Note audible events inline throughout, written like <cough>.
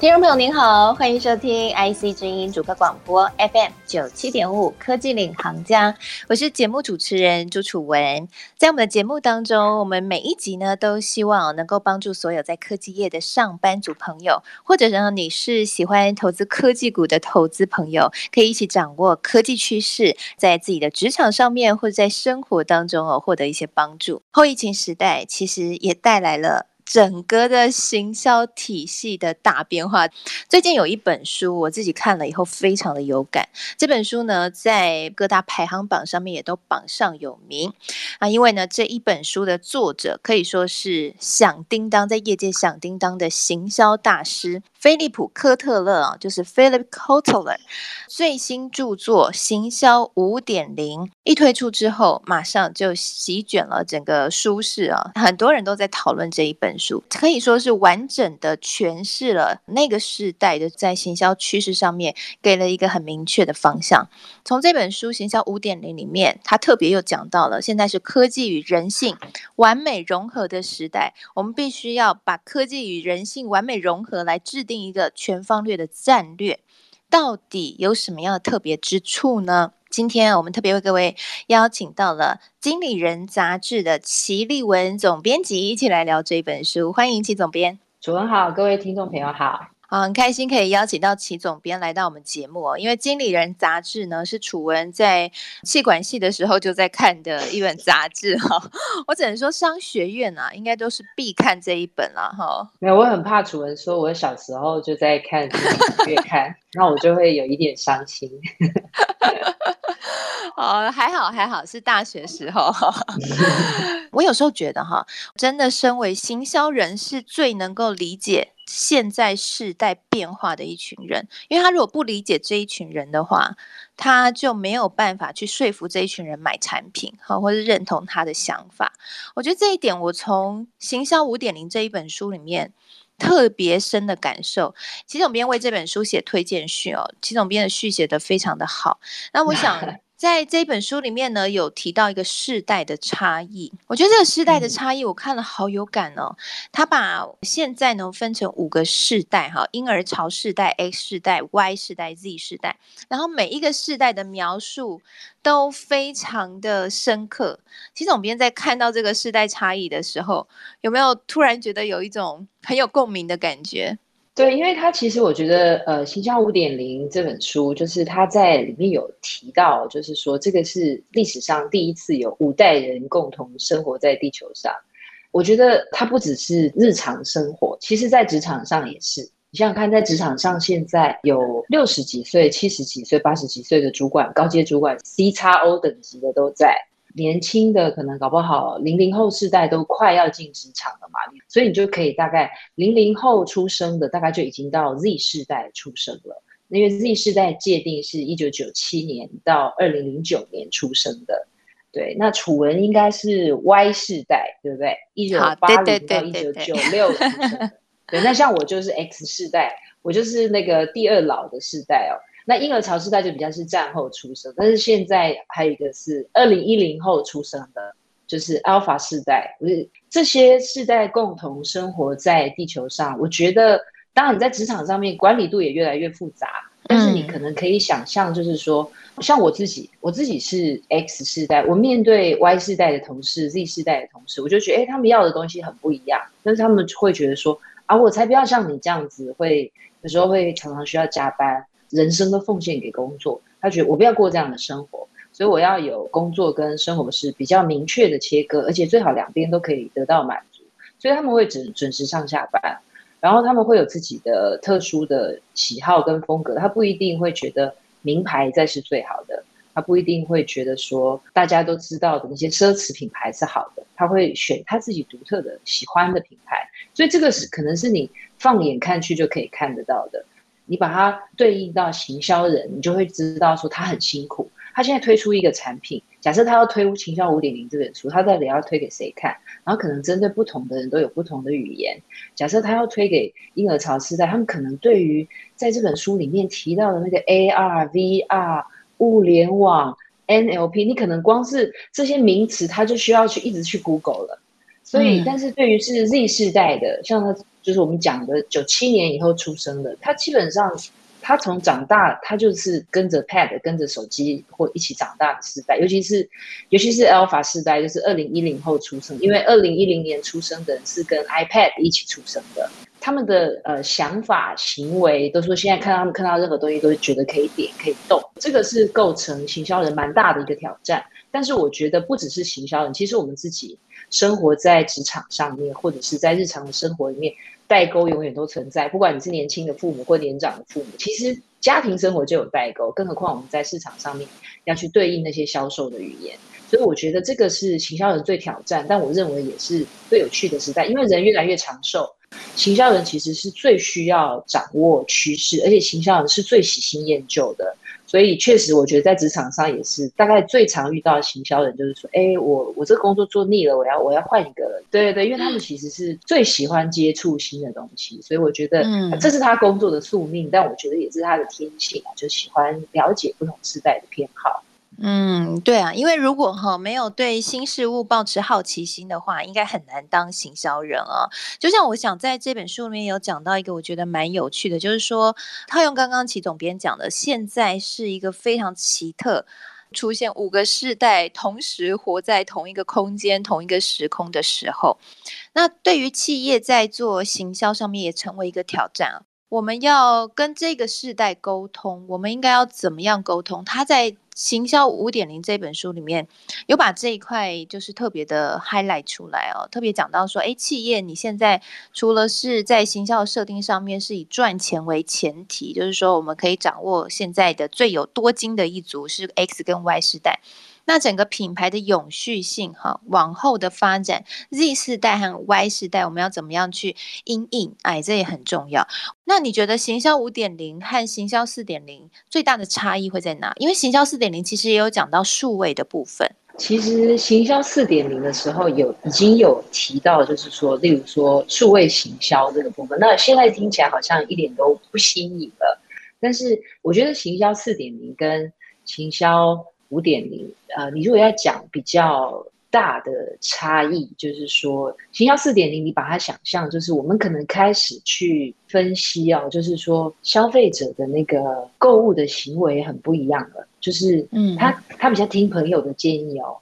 听众朋友您好，欢迎收听 IC 之音主客广播 FM 九七点五科技领航家，我是节目主持人朱楚文。在我们的节目当中，我们每一集呢都希望能够帮助所有在科技业的上班族朋友，或者呢你是喜欢投资科技股的投资朋友，可以一起掌握科技趋势，在自己的职场上面或者在生活当中哦获得一些帮助。后疫情时代其实也带来了。整个的行销体系的大变化。最近有一本书，我自己看了以后非常的有感。这本书呢，在各大排行榜上面也都榜上有名啊。因为呢，这一本书的作者可以说是响叮当，在业界响叮当的行销大师。菲利普·科特勒啊，就是 Philip Kotler，最新著作《行销五点零》一推出之后，马上就席卷了整个书市啊，很多人都在讨论这一本书，可以说是完整的诠释了那个时代的在行销趋势上面，给了一个很明确的方向。从这本书《行销五点零》里面，他特别又讲到了，现在是科技与人性完美融合的时代，我们必须要把科技与人性完美融合来制定一个全方略的战略，到底有什么样的特别之处呢？今天我们特别为各位邀请到了《经理人》杂志的齐立文总编辑，一起来聊这本书。欢迎齐总编。主持人好，各位听众朋友好。好，很开心可以邀请到齐总编来到我们节目哦，因为《经理人》杂志呢是楚文在气管系的时候就在看的一本杂志哈。我只能说商学院啊，应该都是必看这一本了哈。没有，我很怕楚文说我小时候就在看，越看，那我就会有一点伤心。<laughs> 哦，还好还好，是大学时候。<laughs> 我有时候觉得哈，真的身为行销人是最能够理解。现在世代变化的一群人，因为他如果不理解这一群人的话，他就没有办法去说服这一群人买产品，哈，或是认同他的想法。我觉得这一点，我从《行销五点零》这一本书里面特别深的感受。齐总编为这本书写推荐序哦，齐总编的序写的非常的好。那我想。在这本书里面呢，有提到一个世代的差异。我觉得这个世代的差异，我看了好有感哦。他把现在呢分成五个世代哈，婴儿潮世代、X 世代、Y 世代、Z 世代，然后每一个世代的描述都非常的深刻。其实总编在看到这个世代差异的时候，有没有突然觉得有一种很有共鸣的感觉？对，因为他其实我觉得，呃，《行销五点零》这本书，就是他在里面有提到，就是说这个是历史上第一次有五代人共同生活在地球上。我觉得它不只是日常生活，其实在职场上也是。你想想看，在职场上现在有六十几岁、七十几岁、八十几岁的主管、高阶主管、CXO 等级的都在。年轻的可能搞不好零零后世代都快要进职场了嘛，所以你就可以大概零零后出生的大概就已经到 Z 世代出生了，因为 Z 世代界定是一九九七年到二零零九年出生的，对，那楚文应该是 Y 世代，对不对？一九八零到一九九六出生的，对，那像我就是 X 世代，我就是那个第二老的世代哦。那婴儿潮世代就比较是战后出生，但是现在还有一个是二零一零后出生的，就是 Alpha 世代。不是这些世代共同生活在地球上，我觉得，当然你在职场上面管理度也越来越复杂，但是你可能可以想象，就是说，像我自己，我自己是 X 世代，我面对 Y 世代的同事、Z 世代的同事，我就觉得，哎，他们要的东西很不一样，但是他们会觉得说，啊，我才不要像你这样子，会有时候会常常需要加班。人生都奉献给工作，他觉得我不要过这样的生活，所以我要有工作跟生活是比较明确的切割，而且最好两边都可以得到满足，所以他们会准准时上下班，然后他们会有自己的特殊的喜好跟风格，他不一定会觉得名牌才是最好的，他不一定会觉得说大家都知道的那些奢侈品牌是好的，他会选他自己独特的喜欢的品牌，所以这个是可能是你放眼看去就可以看得到的。你把它对应到行销人，你就会知道说他很辛苦。他现在推出一个产品，假设他要推《行销五点零》这本书，他到底要推给谁看？然后可能针对不同的人都有不同的语言。假设他要推给婴儿潮世代，他们可能对于在这本书里面提到的那个 AR、VR、物联网、NLP，你可能光是这些名词，他就需要去一直去 Google 了。所以，但是对于是 Z 世代的，像他就是我们讲的九七年以后出生的，他基本上。他从长大，他就是跟着 Pad、跟着手机或一起长大的时代，尤其是尤其是 Alpha 世代，就是二零一零后出生，因为二零一零年出生的人是跟 iPad 一起出生的，他们的呃想法、行为都说现在看到他们看到任何东西都会觉得可以点、可以动，这个是构成行销人蛮大的一个挑战。但是我觉得不只是行销人，其实我们自己生活在职场上面，或者是在日常的生活里面。代沟永远都存在，不管你是年轻的父母或年长的父母，其实家庭生活就有代沟，更何况我们在市场上面要去对应那些销售的语言，所以我觉得这个是行销人最挑战，但我认为也是最有趣的时代，因为人越来越长寿，行销人其实是最需要掌握趋势，而且行销人是最喜新厌旧的。所以确实，我觉得在职场上也是，大概最常遇到的行销人就是说，哎，我我这个工作做腻了，我要我要换一个人。对对对，因为他们其实是最喜欢接触新的东西，所以我觉得嗯这是他工作的宿命，但我觉得也是他的天性啊，就喜欢了解不同时代的偏好。嗯，对啊，因为如果哈没有对新事物保持好奇心的话，应该很难当行销人啊。就像我想在这本书里面有讲到一个我觉得蛮有趣的，就是说套用刚刚齐总编讲的，现在是一个非常奇特，出现五个世代同时活在同一个空间、同一个时空的时候，那对于企业在做行销上面也成为一个挑战啊。我们要跟这个世代沟通，我们应该要怎么样沟通？他在。行销五点零这本书里面有把这一块就是特别的 highlight 出来哦，特别讲到说，哎，企业你现在除了是在行销设定上面是以赚钱为前提，就是说我们可以掌握现在的最有多金的一族是 X 跟 Y 世代。那整个品牌的永续性，哈，往后的发展，Z 世代和 Y 世代，我们要怎么样去因应？哎，这也很重要。那你觉得行销五点零和行销四点零最大的差异会在哪？因为行销四点零其实也有讲到数位的部分。其实行销四点零的时候有已经有提到，就是说，例如说数位行销这个部分。那现在听起来好像一点都不新颖了，但是我觉得行销四点零跟行销五点零，呃，你如果要讲比较大的差异，就是说，行销四点零，你把它想象，就是我们可能开始去分析哦，就是说，消费者的那个购物的行为很不一样了，就是，嗯，他他比较听朋友的建议哦，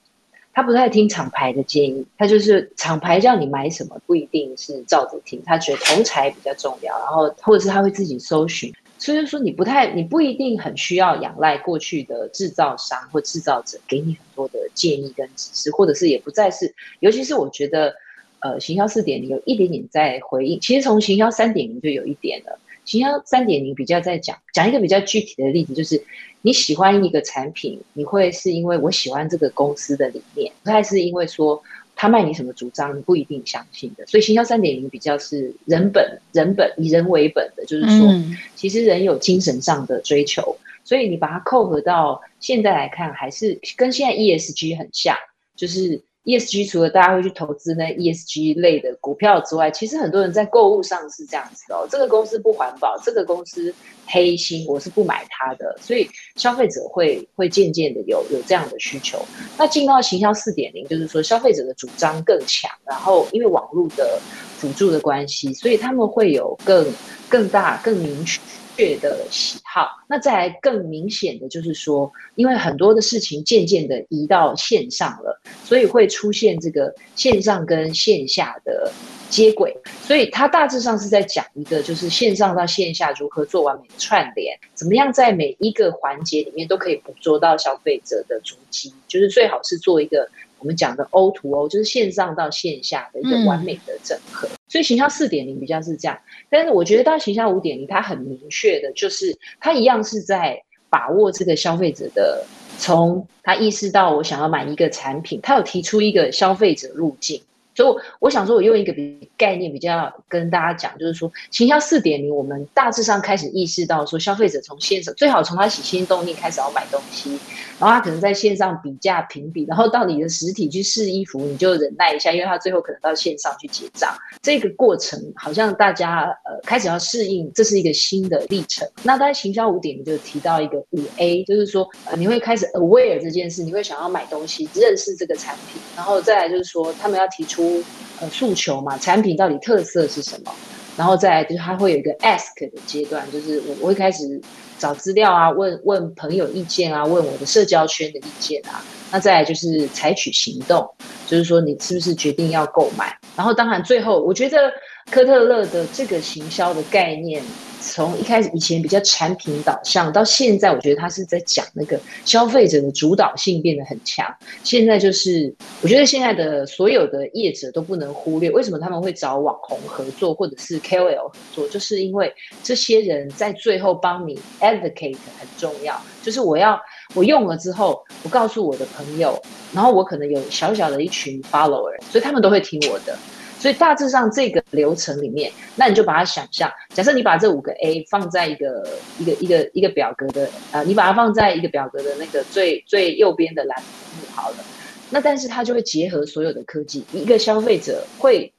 他不太听厂牌的建议，他就是厂牌叫你买什么，不一定是照着听，他觉得同侪比较重要，然后或者是他会自己搜寻。所以说，你不太，你不一定很需要仰赖过去的制造商或制造者给你很多的建议跟指示，或者是也不再是，尤其是我觉得，呃，行销四点零有一点点在回应，其实从行销三点零就有一点了。行销三点零比较在讲，讲一个比较具体的例子，就是你喜欢一个产品，你会是因为我喜欢这个公司的理念，不太是因为说。他卖你什么主张，你不一定相信的。所以行销三点零比较是人本、人本以人为本的，就是说，其实人有精神上的追求，所以你把它扣合到现在来看，还是跟现在 ESG 很像，就是。ESG 除了大家会去投资那 ESG 类的股票之外，其实很多人在购物上是这样子哦。这个公司不环保，这个公司黑心，我是不买它的。所以消费者会会渐渐的有有这样的需求。那进到行销四点零，就是说消费者的主张更强，然后因为网络的辅助的关系，所以他们会有更更大、更明确。确的喜好，那再来更明显的就是说，因为很多的事情渐渐的移到线上了，所以会出现这个线上跟线下的接轨，所以它大致上是在讲一个，就是线上到线下如何做完美的串联，怎么样在每一个环节里面都可以捕捉到消费者的足迹，就是最好是做一个。我们讲的 O to O 就是线上到线下的一个完美的整合，嗯、所以行销四点零比较是这样。但是我觉得到行销五点零，它很明确的，就是它一样是在把握这个消费者的，从他意识到我想要买一个产品，他有提出一个消费者路径，所以我，想说，我用一个比概念比较跟大家讲，就是说，行销四点零，我们大致上开始意识到说，消费者从线上最好从他起心动念开始要买东西。然后他可能在线上比价评比，然后到你的实体去试衣服，你就忍耐一下，因为他最后可能到线上去结账。这个过程好像大家呃开始要适应，这是一个新的历程。那在行销五点，零就提到一个五 A，就是说呃你会开始 aware 这件事，你会想要买东西，认识这个产品，然后再来就是说他们要提出呃诉求嘛，产品到底特色是什么，然后再就是他会有一个 ask 的阶段，就是我我会开始。找资料啊，问问朋友意见啊，问我的社交圈的意见啊，那再来就是采取行动，就是说你是不是决定要购买，然后当然最后我觉得科特勒的这个行销的概念。从一开始以前比较产品导向，到现在我觉得他是在讲那个消费者的主导性变得很强。现在就是我觉得现在的所有的业者都不能忽略，为什么他们会找网红合作或者是 KOL 合作，就是因为这些人在最后帮你 advocate 很重要。就是我要我用了之后，我告诉我的朋友，然后我可能有小小的一群 follower，所以他们都会听我的。所以大致上这个流程里面，那你就把它想象，假设你把这五个 A 放在一个一个一个一个表格的啊，你把它放在一个表格的那个最最右边的栏目好了。那但是它就会结合所有的科技，一个消费者会，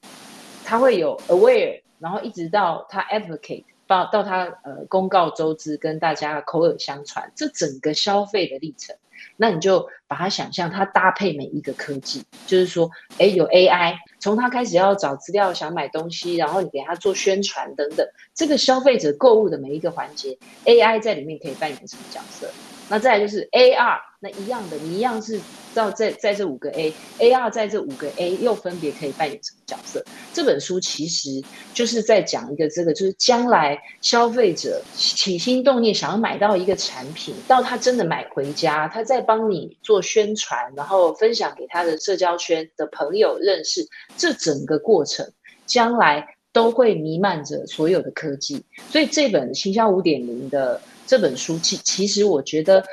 他会有 aware，然后一直到他 advocate，到到他呃公告周知，跟大家口耳相传，这整个消费的历程。那你就把它想象，它搭配每一个科技，就是说，哎，有 AI，从他开始要找资料、想买东西，然后你给他做宣传等等，这个消费者购物的每一个环节，AI 在里面可以扮演什么角色？那再来就是 AR，那一样的，你一样是到在在这五个 A，AR 在这五个 A 又分别可以扮演什么角色？这本书其实就是在讲一个这个，就是将来消费者起心动念想要买到一个产品，到他真的买回家，他再帮你做宣传，然后分享给他的社交圈的朋友认识，这整个过程将来都会弥漫着所有的科技。所以这本行销五点零的。这本书其其实我觉得，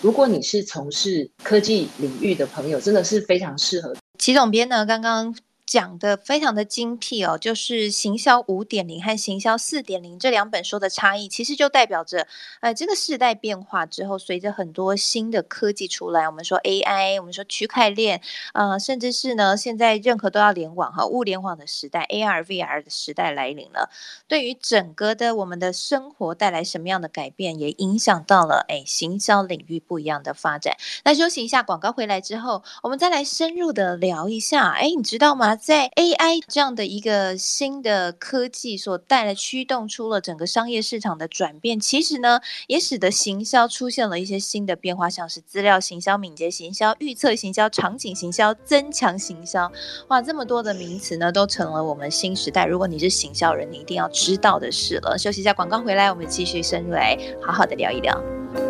如果你是从事科技领域的朋友，真的是非常适合。齐总编呢，刚刚。讲的非常的精辟哦，就是行销五点零和行销四点零这两本书的差异，其实就代表着，呃，这个时代变化之后，随着很多新的科技出来，我们说 AI，我们说区块链，呃，甚至是呢，现在任何都要联网哈，物联网的时代，AR、VR 的时代来临了，对于整个的我们的生活带来什么样的改变，也影响到了哎，行销领域不一样的发展。那休息一下，广告回来之后，我们再来深入的聊一下，哎，你知道吗？在 AI 这样的一个新的科技所带来驱动出了整个商业市场的转变，其实呢，也使得行销出现了一些新的变化，像是资料行销、敏捷行销、预测行销、场景行销、增强行销，哇，这么多的名词呢，都成了我们新时代。如果你是行销人，你一定要知道的事了。休息一下，广告回来，我们继续深入来好好的聊一聊。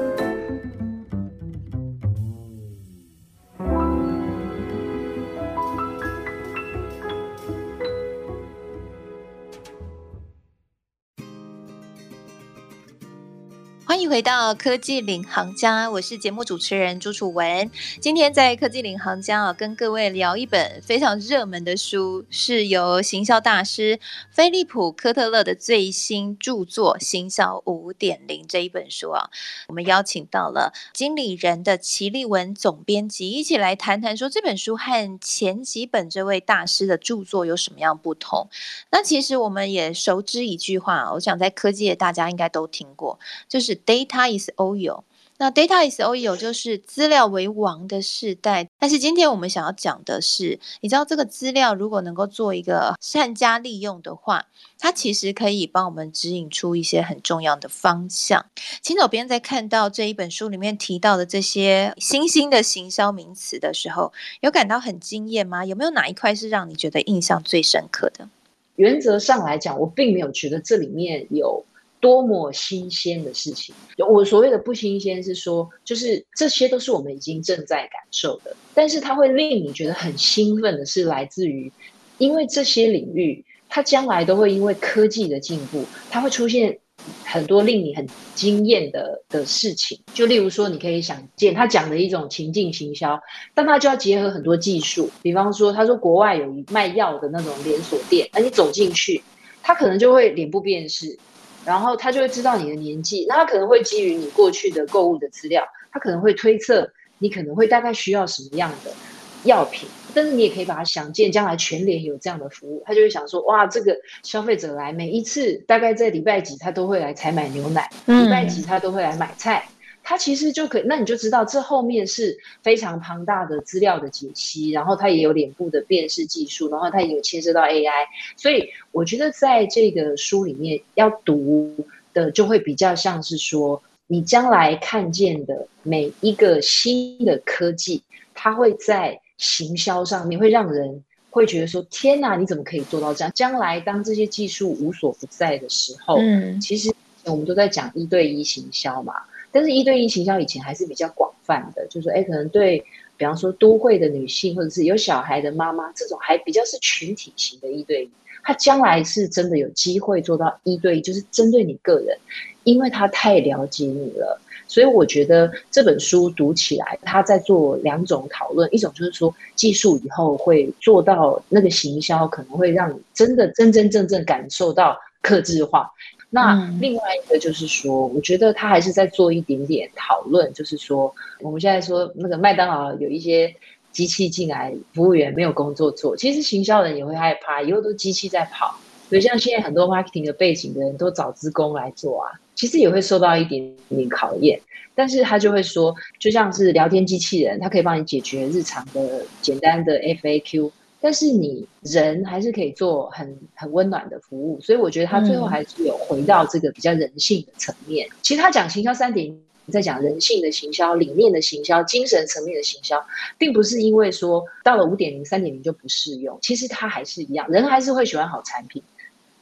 欢迎回到科技领航家，我是节目主持人朱楚文。今天在科技领航家啊，跟各位聊一本非常热门的书，是由行销大师菲利普科特勒的最新著作《行销五点零》这一本书啊。我们邀请到了经理人的齐立文总编辑，一起来谈谈说这本书和前几本这位大师的著作有什么样不同。那其实我们也熟知一句话，我想在科技业大家应该都听过，就是。Data is oil，那 Data is oil 就是资料为王的时代。但是今天我们想要讲的是，你知道这个资料如果能够做一个善加利用的话，它其实可以帮我们指引出一些很重要的方向。秦总编在看到这一本书里面提到的这些新兴的行销名词的时候，有感到很惊艳吗？有没有哪一块是让你觉得印象最深刻的？原则上来讲，我并没有觉得这里面有。多么新鲜的事情！我所谓的不新鲜是说，就是这些都是我们已经正在感受的，但是它会令你觉得很兴奋的是来自于，因为这些领域它将来都会因为科技的进步，它会出现很多令你很惊艳的的事情。就例如说，你可以想见他讲的一种情境行销，但他就要结合很多技术。比方说，他说国外有卖药的那种连锁店，而你走进去，他可能就会脸部辨识，然后他就会知道你的年纪，那他可能会基于你过去的购物的资料，他可能会推测你可能会大概需要什么样的药品。但是你也可以把它想见，将来全联有这样的服务，他就会想说，哇，这个消费者来每一次，大概在礼拜几他都会来采买牛奶，礼拜几他都会来买菜，他其实就可以，那你就知道这后面是非常庞大的资料的解析，然后它也有脸部的辨识技术，然后它也有牵涉到 AI，所以我觉得在这个书里面要读的就会比较像是说，你将来看见的每一个新的科技，它会在。行销上面会让人会觉得说：“天哪，你怎么可以做到这样？”将来当这些技术无所不在的时候，嗯，其实我们都在讲一对一行销嘛。但是，一对一行销以前还是比较广泛的，就是说，哎，可能对，比方说都会的女性，或者是有小孩的妈妈，这种还比较是群体型的一对一。他将来是真的有机会做到一对一，就是针对你个人，因为他太了解你了。所以我觉得这本书读起来，他在做两种讨论，一种就是说技术以后会做到那个行销，可能会让你真的真真正正感受到克制化。那另外一个就是说，我觉得他还是在做一点点讨论，就是说我们现在说那个麦当劳有一些机器进来，服务员没有工作做，其实行销人也会害怕，以后都机器在跑。所以像现在很多 marketing 的背景的人都找职工来做啊。其实也会受到一点点考验，但是他就会说，就像是聊天机器人，它可以帮你解决日常的简单的 FAQ，但是你人还是可以做很很温暖的服务，所以我觉得他最后还是有回到这个比较人性的层面。嗯、其实他讲行销三点，在讲人性的行销、理念的行销、精神层面的行销，并不是因为说到了五点零、三点零就不适用，其实他还是一样，人还是会喜欢好产品，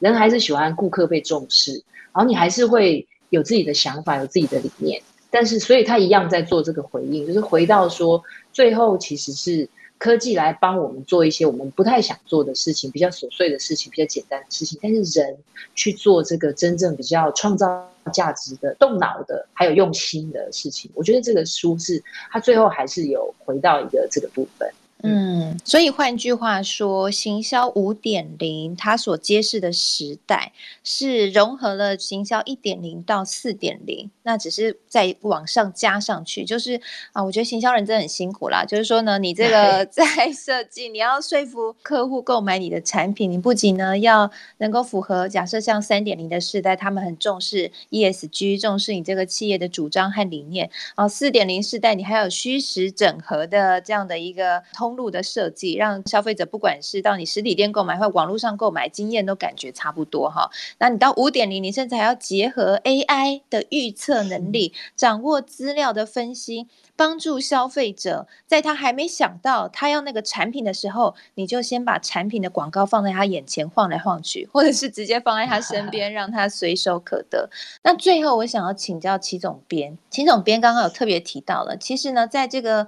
人还是喜欢顾客被重视。然后你还是会有自己的想法，有自己的理念，但是所以他一样在做这个回应，就是回到说，最后其实是科技来帮我们做一些我们不太想做的事情，比较琐碎的事情，比较简单的事情，但是人去做这个真正比较创造价值的、动脑的，还有用心的事情，我觉得这个书是它最后还是有回到一个这个部分。嗯，所以换句话说，行销五点零它所揭示的时代是融合了行销一点零到四点零，那只是在往上加上去。就是啊，我觉得行销人真的很辛苦啦。就是说呢，你这个 <laughs> 在设计，你要说服客户购买你的产品，你不仅呢要能够符合假设像三点零的时代，他们很重视 ESG，重视你这个企业的主张和理念啊。四点零时代，你还有虚实整合的这样的一个通。路的设计，让消费者不管是到你实体店购买或网络上购买，经验都感觉差不多哈。那你到五点零，你甚至还要结合 AI 的预测能力，掌握资料的分析，帮助消费者在他还没想到他要那个产品的时候，你就先把产品的广告放在他眼前晃来晃去，或者是直接放在他身边，让他随手可得。那最后我想要请教齐总编，齐总编刚刚有特别提到了，其实呢，在这个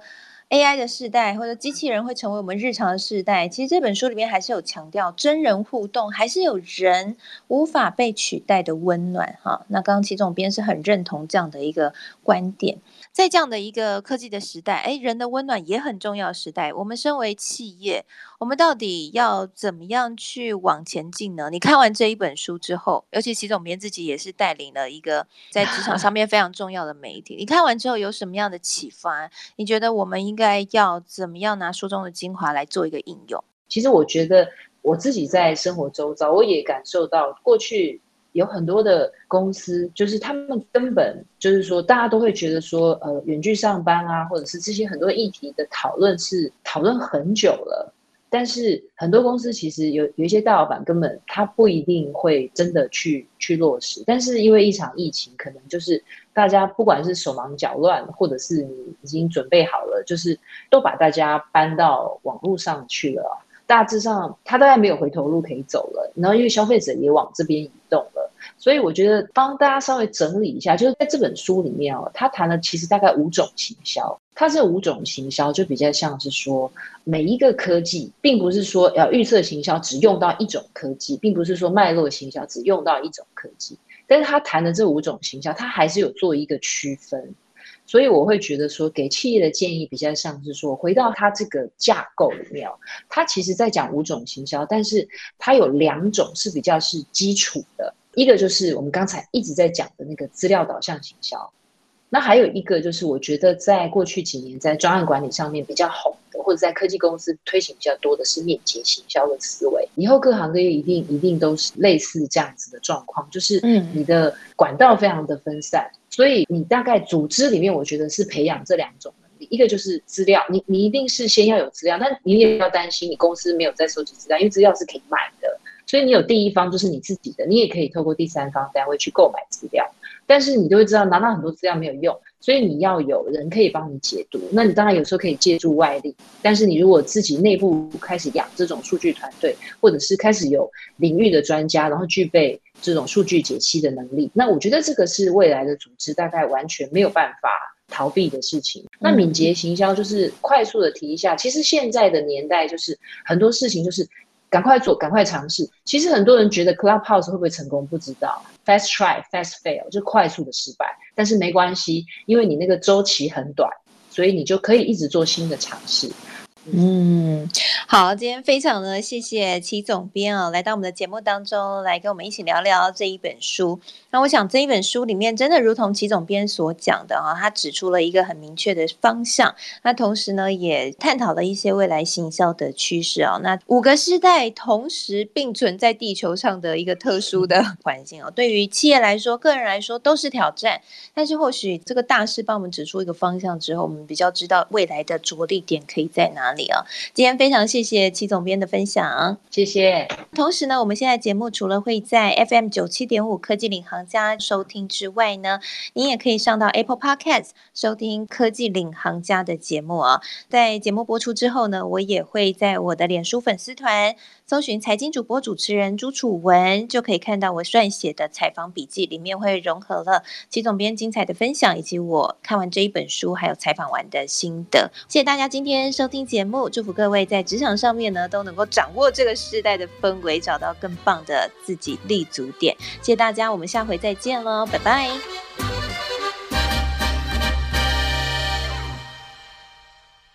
AI 的世代，或者机器人会成为我们日常的世代。其实这本书里面还是有强调真人互动，还是有人无法被取代的温暖哈。那刚刚齐总编是很认同这样的一个观点。在这样的一个科技的时代，诶，人的温暖也很重要时代。我们身为企业，我们到底要怎么样去往前进呢？你看完这一本书之后，尤其齐总编自己也是带领了一个在职场上面非常重要的媒体，你看完之后有什么样的启发？你觉得我们应该要怎么样拿书中的精华来做一个应用？其实我觉得我自己在生活周遭，我也感受到过去。有很多的公司，就是他们根本就是说，大家都会觉得说，呃，远距上班啊，或者是这些很多议题的讨论是讨论很久了。但是很多公司其实有有一些大老板根本他不一定会真的去去落实。但是因为一场疫情，可能就是大家不管是手忙脚乱，或者是你已经准备好了，就是都把大家搬到网络上去了。大致上，他大概没有回头路可以走了。然后，因为消费者也往这边移动了，所以我觉得帮大家稍微整理一下，就是在这本书里面哦，他谈了其实大概五种行销。它这五种行销就比较像是说，每一个科技，并不是说要预测行销只用到一种科技，并不是说脉络行销只用到一种科技。但是他谈的这五种行销，他还是有做一个区分。所以我会觉得说，给企业的建议比较像是说，回到它这个架构里面，它其实在讲五种行销，但是它有两种是比较是基础的，一个就是我们刚才一直在讲的那个资料导向行销，那还有一个就是我觉得在过去几年在专案管理上面比较红，或者在科技公司推行比较多的是链接行销的思维，以后各行各业一定一定都是类似这样子的状况，就是嗯，你的管道非常的分散。所以你大概组织里面，我觉得是培养这两种能力，一个就是资料，你你一定是先要有资料，但你也要担心你公司没有在收集资料，因为资料是可以买的，所以你有第一方就是你自己的，你也可以透过第三方单位去购买资料，但是你就会知道拿到很多资料没有用。所以你要有人可以帮你解读，那你当然有时候可以借助外力，但是你如果自己内部开始养这种数据团队，或者是开始有领域的专家，然后具备这种数据解析的能力，那我觉得这个是未来的组织大概完全没有办法逃避的事情。那敏捷行销就是快速的提一下，其实现在的年代就是很多事情就是。赶快做，赶快尝试。其实很多人觉得 Clubhouse 会不会成功，不知道。Fast try, fast fail，就快速的失败。但是没关系，因为你那个周期很短，所以你就可以一直做新的尝试。嗯，好，今天非常的谢谢齐总编啊，来到我们的节目当中，来跟我们一起聊聊这一本书。那我想这一本书里面真的如同齐总编所讲的啊，他指出了一个很明确的方向，那同时呢也探讨了一些未来行销的趋势啊。那五个时代同时并存在地球上的一个特殊的环境啊，对于企业来说、个人来说都是挑战。但是或许这个大师帮我们指出一个方向之后，我们比较知道未来的着力点可以在哪里。今天非常谢谢齐总编的分享，谢谢。同时呢，我们现在节目除了会在 FM 九七点五科技领航家收听之外呢，你也可以上到 Apple Podcast 收听科技领航家的节目啊。在节目播出之后呢，我也会在我的脸书粉丝团搜寻财经主播主持人朱楚文，就可以看到我撰写的采访笔记，里面会融合了齐总编精彩的分享，以及我看完这一本书还有采访完的心得。谢谢大家今天收听节目。祝福各位在职场上面呢，都能够掌握这个时代的氛围，找到更棒的自己立足点。谢谢大家，我们下回再见喽，拜拜。